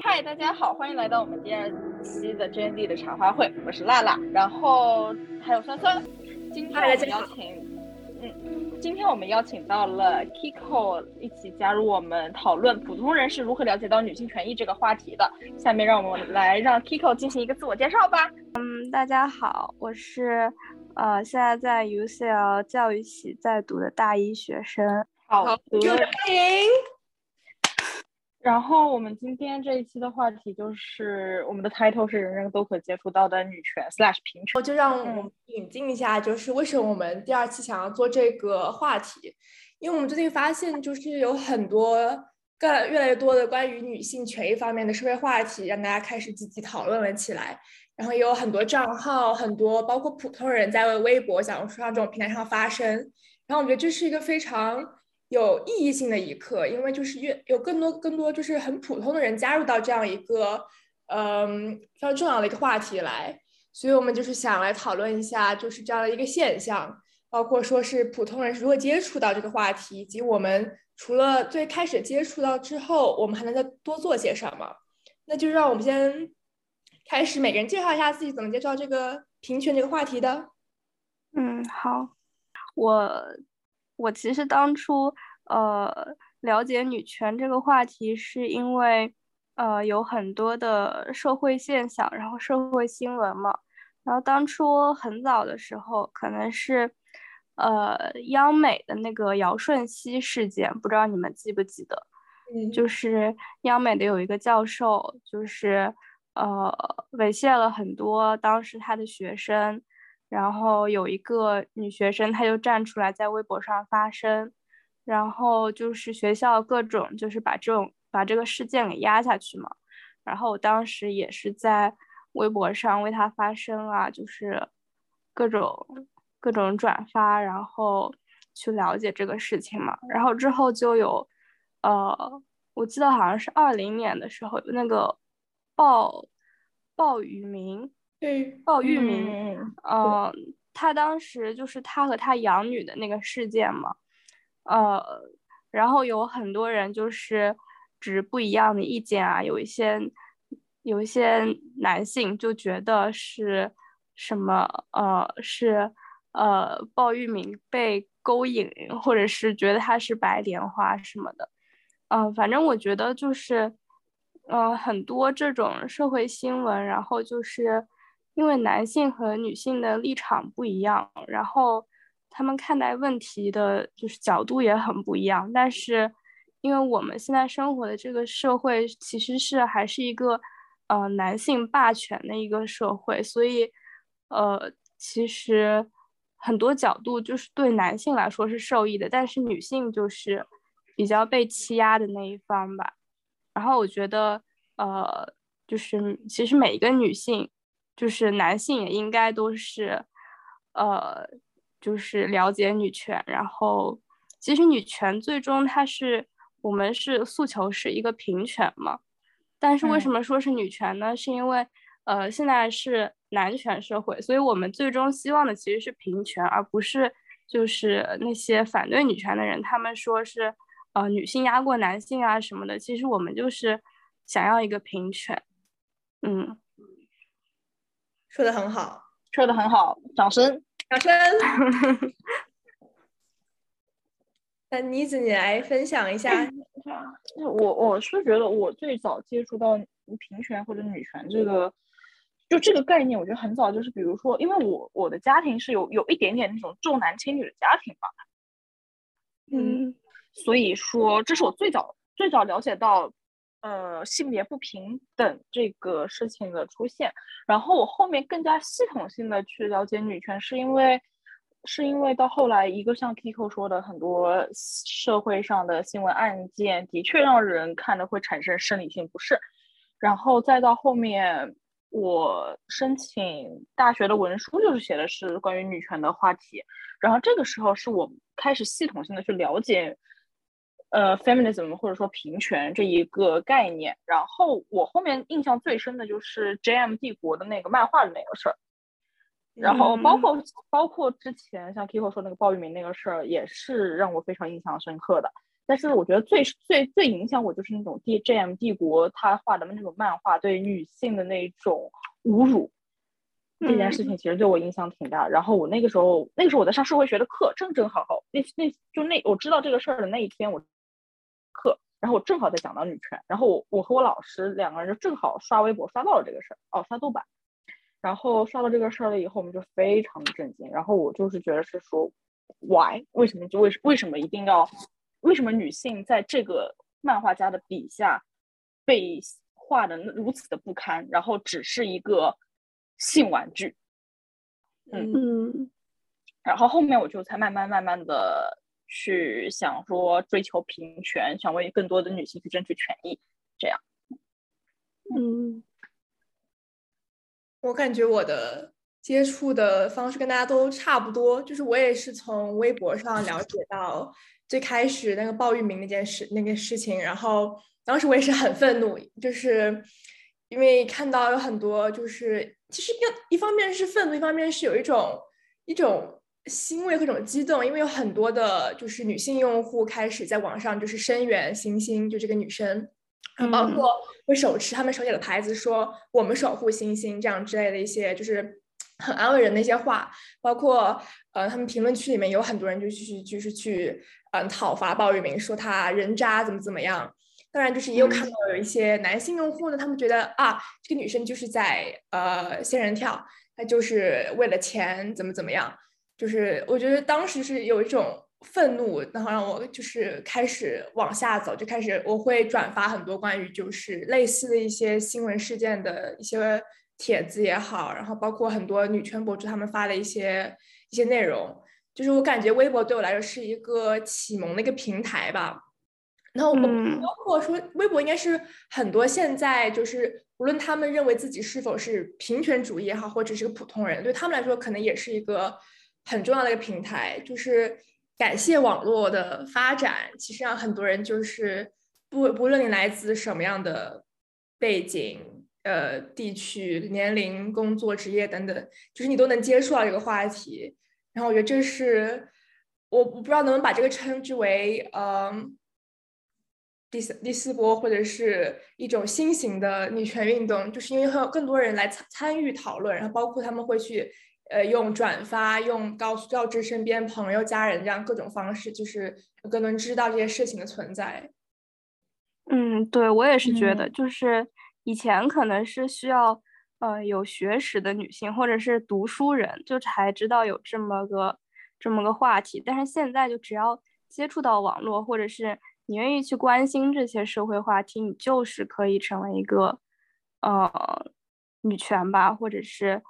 嗨，大家好，欢迎来到我们第二期的 J N D 的茶话会，我是辣辣，然后还有酸酸。今天我们邀请，嗯，今天我们邀请到了 Kiko 一起加入我们讨论普通人是如何了解到女性权益这个话题的。下面让我们来让 Kiko 进行一个自我介绍吧。嗯，大家好，我是呃现在在 UCL 教育系在读的大一学生。好的，欢迎。然后我们今天这一期的话题就是我们的 title 是人人都可接触到的女权 slash 平权，就让我们引进一下，就是为什么我们第二期想要做这个话题？因为我们最近发现，就是有很多更越来越多的关于女性权益方面的社会话题，让大家开始积极讨论了起来。然后也有很多账号，很多包括普通人在为微博、小红书上这种平台上发声。然后我觉得这是一个非常。有意义性的一刻，因为就是越有更多更多就是很普通的人加入到这样一个嗯非常重要的一个话题来，所以我们就是想来讨论一下就是这样的一个现象，包括说是普通人如何接触到这个话题，以及我们除了最开始接触到之后，我们还能再多做些什么？那就让我们先开始，每个人介绍一下自己怎么接触到这个平权这个话题的。嗯，好，我。我其实当初呃了解女权这个话题，是因为呃有很多的社会现象，然后社会新闻嘛。然后当初很早的时候，可能是呃央美的那个姚顺熙事件，不知道你们记不记得？嗯，就是央美的有一个教授，就是呃猥亵了很多当时他的学生。然后有一个女学生，她就站出来在微博上发声，然后就是学校各种就是把这种把这个事件给压下去嘛。然后我当时也是在微博上为她发声啊，就是各种各种转发，然后去了解这个事情嘛。然后之后就有，呃，我记得好像是二零年的时候，那个鲍鲍宇明。鲍玉明，嗯，他当时就是他和他养女的那个事件嘛，呃，然后有很多人就是持不一样的意见啊，有一些有一些男性就觉得是什么，呃，是呃鲍玉明被勾引，或者是觉得他是白莲花什么的，嗯，反正我觉得就是，嗯，很多这种社会新闻，然后就是。因为男性和女性的立场不一样，然后他们看待问题的就是角度也很不一样。但是，因为我们现在生活的这个社会其实是还是一个呃男性霸权的一个社会，所以呃其实很多角度就是对男性来说是受益的，但是女性就是比较被欺压的那一方吧。然后我觉得呃就是其实每一个女性。就是男性也应该都是，呃，就是了解女权。然后，其实女权最终它是我们是诉求是一个平权嘛。但是为什么说是女权呢？是因为呃现在是男权社会，所以我们最终希望的其实是平权，而不是就是那些反对女权的人，他们说是呃女性压过男性啊什么的。其实我们就是想要一个平权，嗯。说的很好，说的很好，掌声，掌声。那妮子，你来分享一下。我我是觉得，我最早接触到平权或者女权这个，就这个概念，我觉得很早，就是比如说，因为我我的家庭是有有一点点那种重男轻女的家庭吧，嗯，所以说这是我最早最早了解到。呃，性别不平等这个事情的出现，然后我后面更加系统性的去了解女权，是因为，是因为到后来一个像 Kiko 说的，很多社会上的新闻案件的确让人看的会产生生理性不适，然后再到后面我申请大学的文书就是写的是关于女权的话题，然后这个时候是我开始系统性的去了解。呃，feminism 或者说平权这一个概念，然后我后面印象最深的就是 J.M. 帝国的那个漫画的那个事儿，然后包括包括之前像 Kiko 说那个鲍玉明那个事儿，也是让我非常印象深刻的。但是我觉得最最最影响我就是那种 D J M 帝国他画的那种漫画对女性的那种侮辱，这件事情其实对我影响挺大。然后我那个时候那个时候我在上社会学的课，正正好好那那就那我知道这个事儿的那一天我课，然后我正好在讲到女权，然后我我和我老师两个人就正好刷微博刷到了这个事儿，哦刷豆瓣，然后刷到这个事儿了以后，我们就非常的震惊。然后我就是觉得是说，why 为什么就为为什么一定要？为什么女性在这个漫画家的笔下被画的如此的不堪？然后只是一个性玩具，嗯，然后后面我就才慢慢慢慢的去想说追求平权，想为更多的女性去争取权益，这样。嗯，我感觉我的接触的方式跟大家都差不多，就是我也是从微博上了解到。最开始那个鲍玉明那件事，那个事情，然后当时我也是很愤怒，就是因为看到有很多，就是其实一一方面是愤怒，一方面是有一种一种欣慰和一种激动，因为有很多的就是女性用户开始在网上就是声援星星，就这个女生，包括会手持他们手写的牌子，说我们守护星星这样之类的一些，就是。很安慰人的一些话，包括呃，他们评论区里面有很多人就去就是去嗯讨伐鲍玉明，说他人渣怎么怎么样。当然，就是也有看到有一些男性用户呢，他们觉得啊，这个女生就是在呃仙人跳，她就是为了钱怎么怎么样。就是我觉得当时是有一种愤怒，然后让我就是开始往下走，就开始我会转发很多关于就是类似的一些新闻事件的一些。帖子也好，然后包括很多女权博主他们发的一些一些内容，就是我感觉微博对我来说是一个启蒙的一个平台吧。然后我包括说，微博应该是很多现在就是无论他们认为自己是否是平权主义也好，或者是个普通人，对他们来说可能也是一个很重要的一个平台。就是感谢网络的发展，其实让很多人就是不不论你来自什么样的背景。呃，地区、年龄、工作、职业等等，就是你都能接触到这个话题。然后我觉得这是我我不知道能不能把这个称之为嗯第四第四波或者是一种新型的女权运动，就是因为会有更多人来参参与讨论，然后包括他们会去呃用转发、用告诉告知身边朋友、家人这样各种方式，就是更能知道这些事情的存在。嗯，对我也是觉得，就是。以前可能是需要，呃，有学识的女性或者是读书人，就才知道有这么个这么个话题。但是现在就只要接触到网络，或者是你愿意去关心这些社会话题，你就是可以成为一个，呃，女权吧，或者是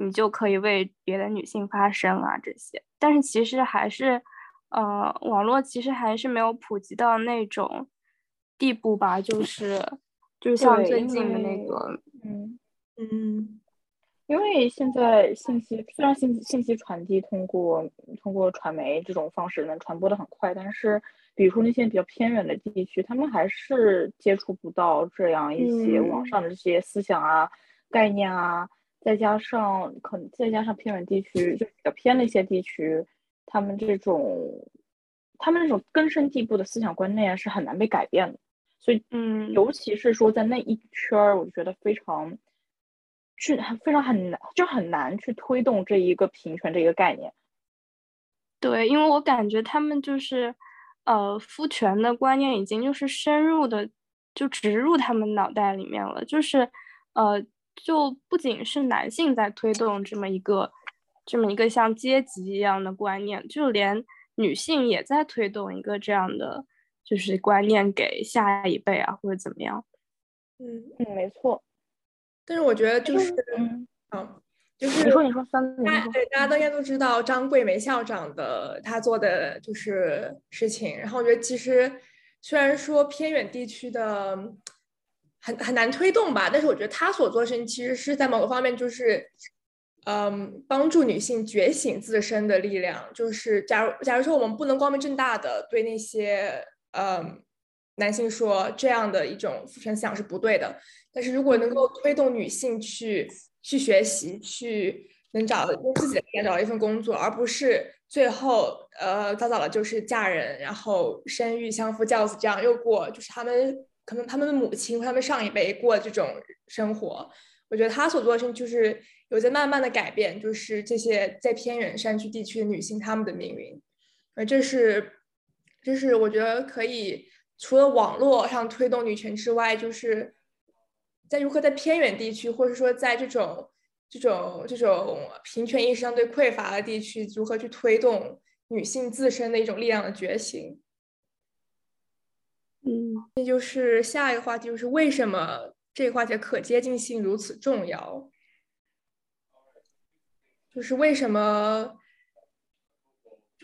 你就可以为别的女性发声啊这些。但是其实还是，呃，网络其实还是没有普及到那种地步吧，就是。就是像最近的那个，嗯嗯，因为现在信息虽然信信息传递通过通过传媒这种方式能传播的很快，但是比如说那些比较偏远的地区，他们还是接触不到这样一些网上的这些思想啊、概念啊，再加上可能再加上偏远地区就比较偏的一些地区，他们这种他们这种根深蒂固的思想观念是很难被改变的。所以，嗯，尤其是说在那一圈儿，我觉得非常，去非常很难，就很难去推动这一个平权这一个概念。对，因为我感觉他们就是，呃，父权的观念已经就是深入的就植入他们脑袋里面了，就是，呃，就不仅是男性在推动这么一个这么一个像阶级一样的观念，就连女性也在推动一个这样的。就是观念给下一辈啊，或者怎么样？嗯嗯，没错。但是我觉得就是，嗯，就是你说你说三，大家对大家都应该都知道张桂梅校长的她做的就是事情。然后我觉得其实虽然说偏远地区的很很难推动吧，但是我觉得他所做事情其实是在某个方面就是嗯帮助女性觉醒自身的力量。就是假如假如说我们不能光明正大的对那些。嗯，男性说这样的一种父权思想是不对的，但是如果能够推动女性去去学习、去能找用自己的钱找到一份工作，而不是最后呃早早的就是嫁人，然后生育、相夫教子，这样又过就是他们可能他们的母亲、他们上一辈过这种生活。我觉得他所做的事情就是有在慢慢的改变，就是这些在偏远山区地区的女性她们的命运，而这是这是我觉得可以除了网络上推动女权之外，就是在如何在偏远地区，或者说在这种这种这种平权意识相对匮乏的地区，如何去推动女性自身的一种力量的觉醒。那就是下一个话题，就是为什么？这个话题可接近性如此重要，就是为什么？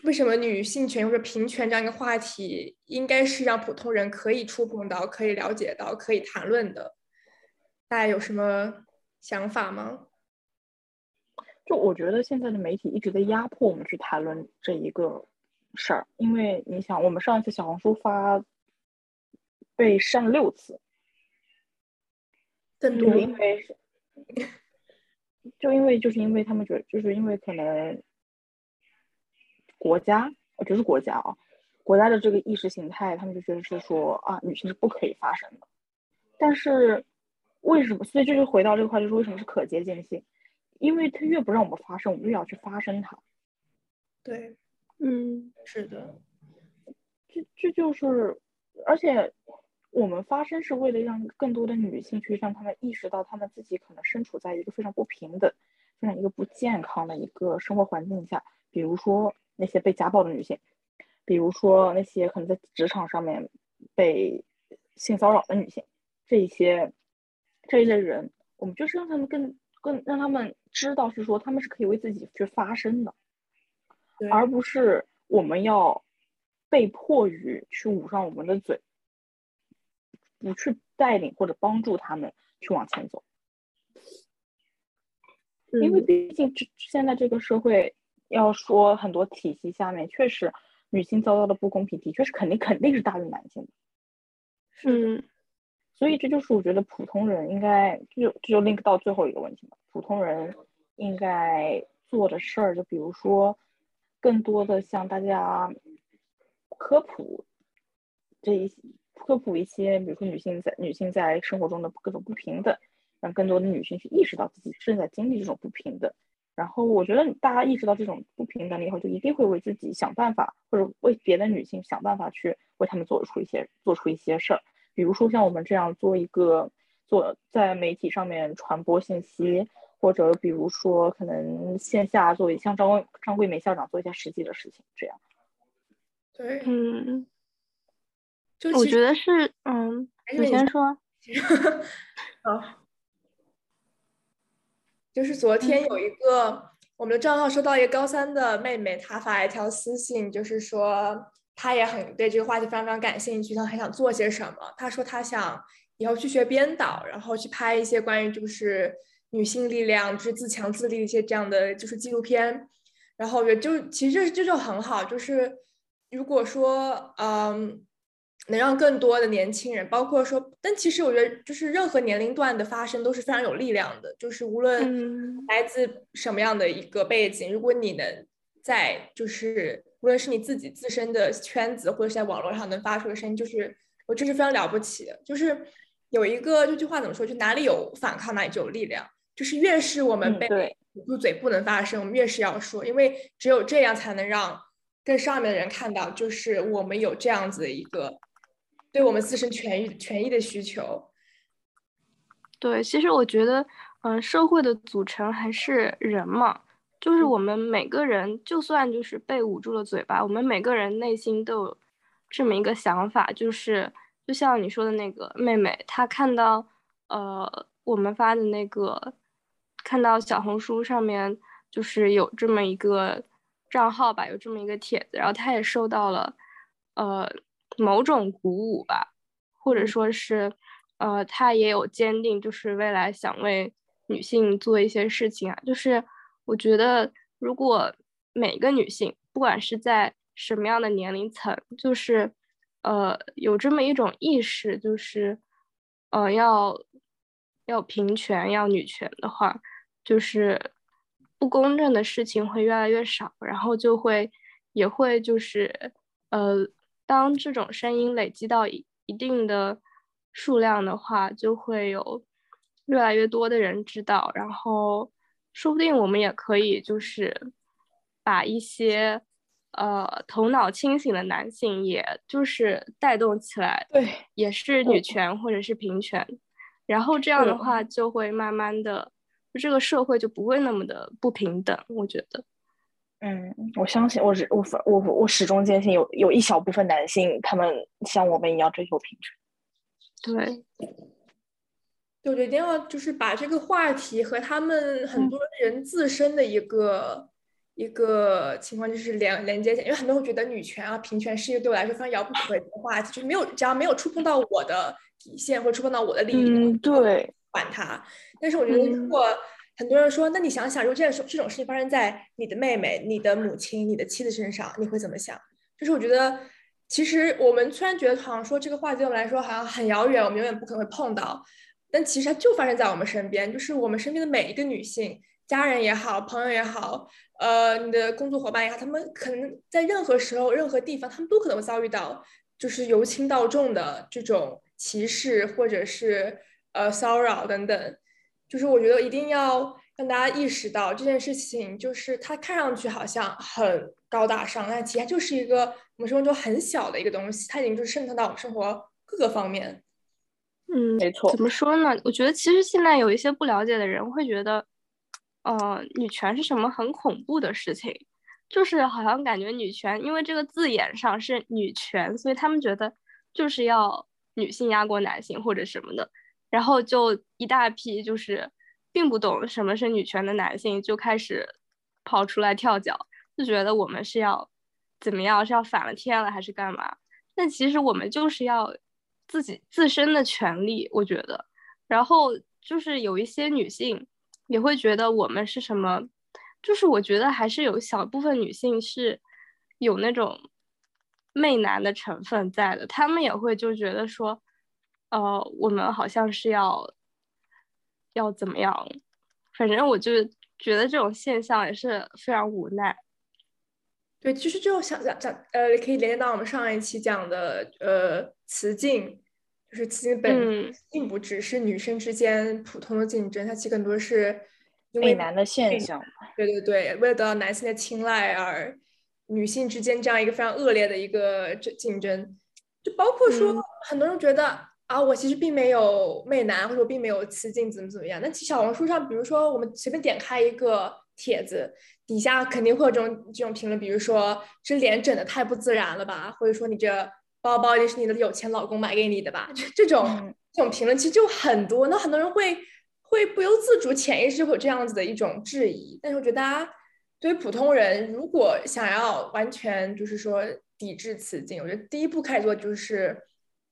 为什么女性权或者平权这样一个话题，应该是让普通人可以触碰到、可以了解到、可以谈论的？大家有什么想法吗？就我觉得现在的媒体一直在压迫我们去谈论这一个事儿，因为你想，我们上一次小红书发被删了六次。更多，因为就因为就是因为他们觉得，就是因为可能国家，我觉得是国家啊，国家的这个意识形态，他们就觉得是说啊，女性是不可以发声的。但是为什么？所以这就回到这个话，就是为什么是可接近性？因为他越不让我们发声，我们越要去发声它。对，嗯，是的，这这就是，而且。我们发声是为了让更多的女性去让她们意识到，她们自己可能身处在一个非常不平等、非常一个不健康的一个生活环境下。比如说那些被家暴的女性，比如说那些可能在职场上面被性骚扰的女性，这一些这一类人，我们就是让他们更更让他们知道，是说他们是可以为自己去发声的，而不是我们要被迫于去捂上我们的嘴。不去带领或者帮助他们去往前走，因为毕竟这现在这个社会，要说很多体系下面，确实女性遭到的不公平，的确是肯定肯定是大于男性的。是，所以这就是我觉得普通人应该就这就 link 到最后一个问题嘛，普通人应该做的事儿，就比如说更多的向大家科普这一些。科普一些，比如说女性在女性在生活中的各种不平等，让更多的女性去意识到自己正在经历这种不平等。然后我觉得大家意识到这种不平等了以后，就一定会为自己想办法，或者为别的女性想办法去为她们做出一些做出一些事儿。比如说像我们这样做一个做在媒体上面传播信息，或者比如说可能线下做一像张张桂梅校长做一些实际的事情，这样。对，嗯。我觉得是，嗯，你先说。好，就是昨天有一个我们的账号收到一个高三的妹妹，她发了一条私信，就是说她也很对这个话题非常非常感兴趣，她很想做些什么。她说她想以后去学编导，然后去拍一些关于就是女性力量、就是自强自立一些这样的就是纪录片。然后我觉得就其实这这就很好，就是如果说嗯。能让更多的年轻人，包括说，但其实我觉得，就是任何年龄段的发声都是非常有力量的。就是无论来自什么样的一个背景，如果你能在，就是无论是你自己自身的圈子，或者是在网络上能发出的声音，就是我这是非常了不起的。就是有一个这句话怎么说？就哪里有反抗，哪里就有力量。就是越是我们被捂住嘴不能发声，我们越是要说，因为只有这样才能让更上面的人看到，就是我们有这样子的一个。对我们自身权益权益的需求，对，其实我觉得，嗯，社会的组成还是人嘛，就是我们每个人，就算就是被捂住了嘴巴，我们每个人内心都有这么一个想法，就是就像你说的那个妹妹，她看到，呃，我们发的那个，看到小红书上面就是有这么一个账号吧，有这么一个帖子，然后他也受到了，呃。某种鼓舞吧，或者说是，呃，他也有坚定，就是未来想为女性做一些事情啊。就是我觉得，如果每个女性，不管是在什么样的年龄层，就是，呃，有这么一种意识，就是，呃，要要平权，要女权的话，就是不不公正的事情会越来越少，然后就会也会就是呃，当这种声音累积到一一定的数量的话，就会有越来越多的人知道，然后说不定我们也可以就是把一些呃头脑清醒的男性，也就是带动起来，对，也是女。权或者是平权，然后这样的话就会慢慢的。这个社会就不会那么的不平等，我觉得。嗯，我相信，我是我我我始终坚信，有有一小部分男性，他们像我们一样追求平权。对，我觉得一定要就是把这个话题和他们很多人自身的一个一个情况就是连连接起来，因为很多人觉得女权啊、平权是一个对我来说非常遥不可及的话题，就是没有只要没有触碰到我的底线或触碰到我的利益，嗯，对，管它。但是我觉得，如果很多人说，那你想想，如果这件这种事情发生在你的妹妹、你的母亲、你的妻子身上，你会怎么想？就是我觉得，其实我们虽然觉得好像说这个话对我们来说好像很遥远，我们永远不可能会碰到，但其实它就发生在我们身边，就是我们身边的每一个女性，家人也好，朋友也好，呃，你的工作伙伴也好，他们可能在任何时候、任何地方，他们都可能会遭遇到，就是由轻到重的这种歧视，或者是呃骚扰等等。就是我觉得一定要让大家意识到这件事情，就是它看上去好像很高大上，但其实它就是一个我们生活中很小的一个东西，它已经就是渗透到我们生活各个方面。嗯，没错。怎么说呢？我觉得其实现在有一些不了解的人会觉得，呃，女权是什么很恐怖的事情，就是好像感觉女权因为这个字眼上是女权，所以他们觉得就是要女性压过男性或者什么的。然后就一大批就是并不懂什么是女权的男性就开始跑出来跳脚，就觉得我们是要怎么样，是要反了天了还是干嘛？但其实我们就是要自己自身的权利，我觉得。然后就是有一些女性也会觉得我们是什么，就是我觉得还是有小部分女性是有那种媚男的成分在的，她们也会就觉得说。呃，我们好像是要要怎么样？反正我就觉得这种现象也是非常无奈。对，其实就想想讲讲，呃，可以连接到我们上一期讲的，呃，雌竞，就是雌竞本并不只是女生之间普通的竞争，它其实更多是因为男的现象。对对对，为了得到男性的青睐而女性之间这样一个非常恶劣的一个竞竞争，就包括说很多人觉得。啊，我其实并没有媚男，或者我并没有雌竞，怎么怎么样？那其实小红书上，比如说我们随便点开一个帖子，底下肯定会有这种这种评论，比如说这脸整的太不自然了吧，或者说你这包包一定是你的有钱老公买给你的吧？就这种这种评论其实就很多，那很多人会会不由自主、潜意识会有这样子的一种质疑。但是我觉得大家对于普通人，如果想要完全就是说抵制雌竞，我觉得第一步开始做就是。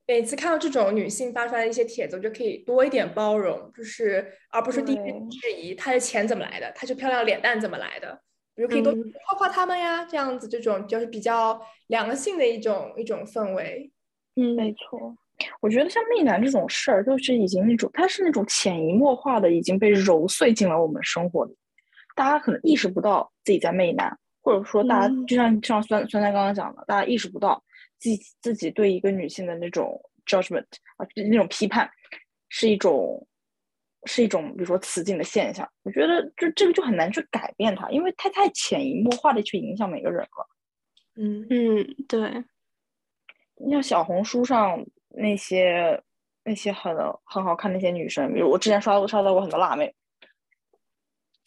每次看到这种女性发出来的一些帖子，我就可以多一点包容，就是而不是第一质疑她的钱怎么来的，她这漂亮脸蛋怎么来的，比如可以多夸夸他们呀，这样子这种就是比较良性的一种一种氛围。嗯，没错，我觉得像媚男这种事儿，就是已经那种它是那种潜移默化的已经被揉碎进了我们生活里，大家可能意识不到自己在媚男，或者说大家就像像酸酸菜刚刚讲的，大家意识不到。自自己对一个女性的那种 judgment 啊，那种批判，是一种是一种，比如说雌竞的现象。我觉得就这个就很难去改变它，因为它太潜移默化的去影响每个人了。嗯嗯，对。你像小红书上那些那些很很好看那些女生，比如我之前刷到刷到过很多辣妹，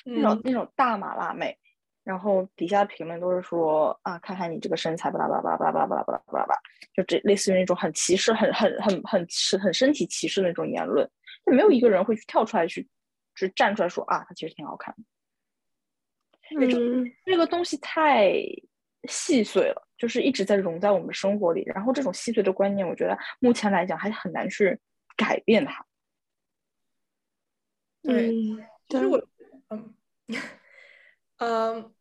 那种那种大码辣妹。然后底下评论都是说啊，看看你这个身材，巴拉巴拉巴拉巴拉巴拉巴拉巴拉巴拉，就这类似于那种很歧视、很很很很是很身体歧视的那种言论，就没有一个人会去跳出来去，去站出来说啊，他其实挺好看的。嗯，这个东西太细碎了，就是一直在融在我们生活里。然后这种细碎的观念，我觉得目前来讲还很难去改变它。对，其实我，嗯，嗯。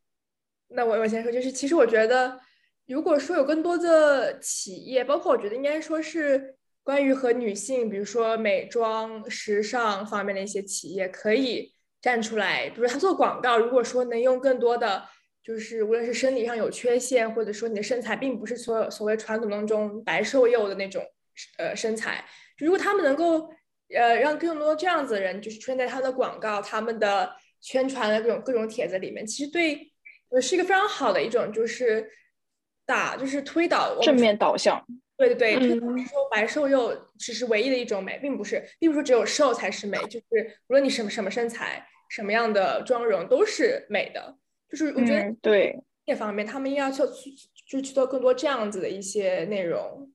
那我我先说，就是其实我觉得，如果说有更多的企业，包括我觉得应该说是关于和女性，比如说美妆、时尚方面的一些企业，可以站出来，比如他做广告，如果说能用更多的，就是无论是生理上有缺陷，或者说你的身材并不是所所谓传统当中白瘦幼的那种呃身材，如果他们能够呃让更多这样子的人就是出现在他的广告、他们的宣传的各种各种帖子里面，其实对呃是一个非常好的一种就是打就是推导正面导向。对对对，推导说白瘦幼只是唯一的一种美，并不是，并不是只有瘦才是美，就是无论你什么什么身材。什么样的妆容都是美的，就是我觉得对这方面，他们应该去就去做更多这样子的一些内容。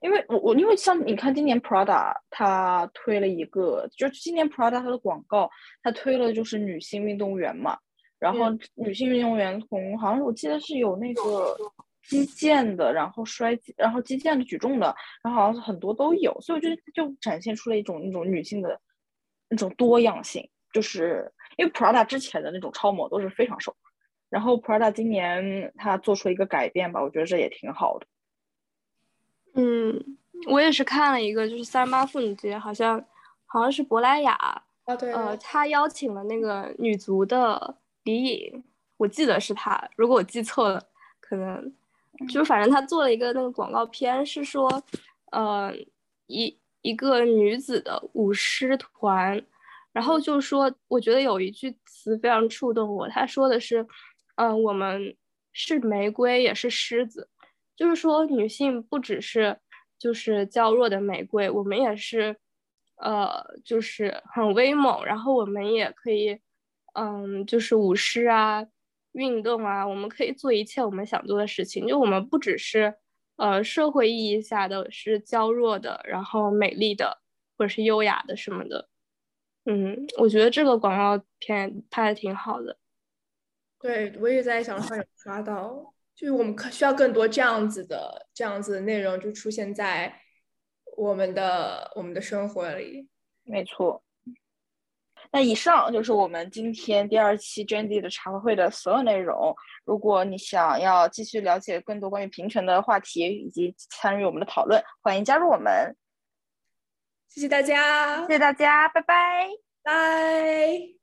因为我我因为像你看，今年 Prada 它推了一个，就是今年 Prada 它的广告，它推了就是女性运动员嘛，然后女性运动员从好像我记得是有那个击剑的，然后摔然后击剑的举重的，然后好像是很多都有，所以我觉得就展现出了一种那种女性的那种多样性。就是因为 Prada 之前的那种超模都是非常瘦，然后 Prada 今年他做出了一个改变吧，我觉得这也挺好的。嗯，我也是看了一个，就是三八妇女节，好像好像是珀莱雅啊，对，呃，他邀请了那个女足的李颖，我记得是他，如果我记错了，可能就反正他做了一个那个广告片，是说，呃，一一个女子的舞狮团。然后就说，我觉得有一句词非常触动我。他说的是：“嗯，我们是玫瑰，也是狮子。就是说，女性不只是就是娇弱的玫瑰，我们也是，呃，就是很威猛。然后我们也可以，嗯，就是舞狮啊，运动啊，我们可以做一切我们想做的事情。就我们不只是，呃，社会意义下的是娇弱的，然后美丽的，或者是优雅的什么的。”嗯，我觉得这个广告片拍的挺好的。对，我也在小红书上有刷到，就是我们可需要更多这样子的这样子的内容，就出现在我们的我们的生活里。没错。那以上就是我们今天第二期 Jandy 的茶话会的所有内容。如果你想要继续了解更多关于平权的话题，以及参与我们的讨论，欢迎加入我们。谢谢大家，谢谢大家，拜拜，拜。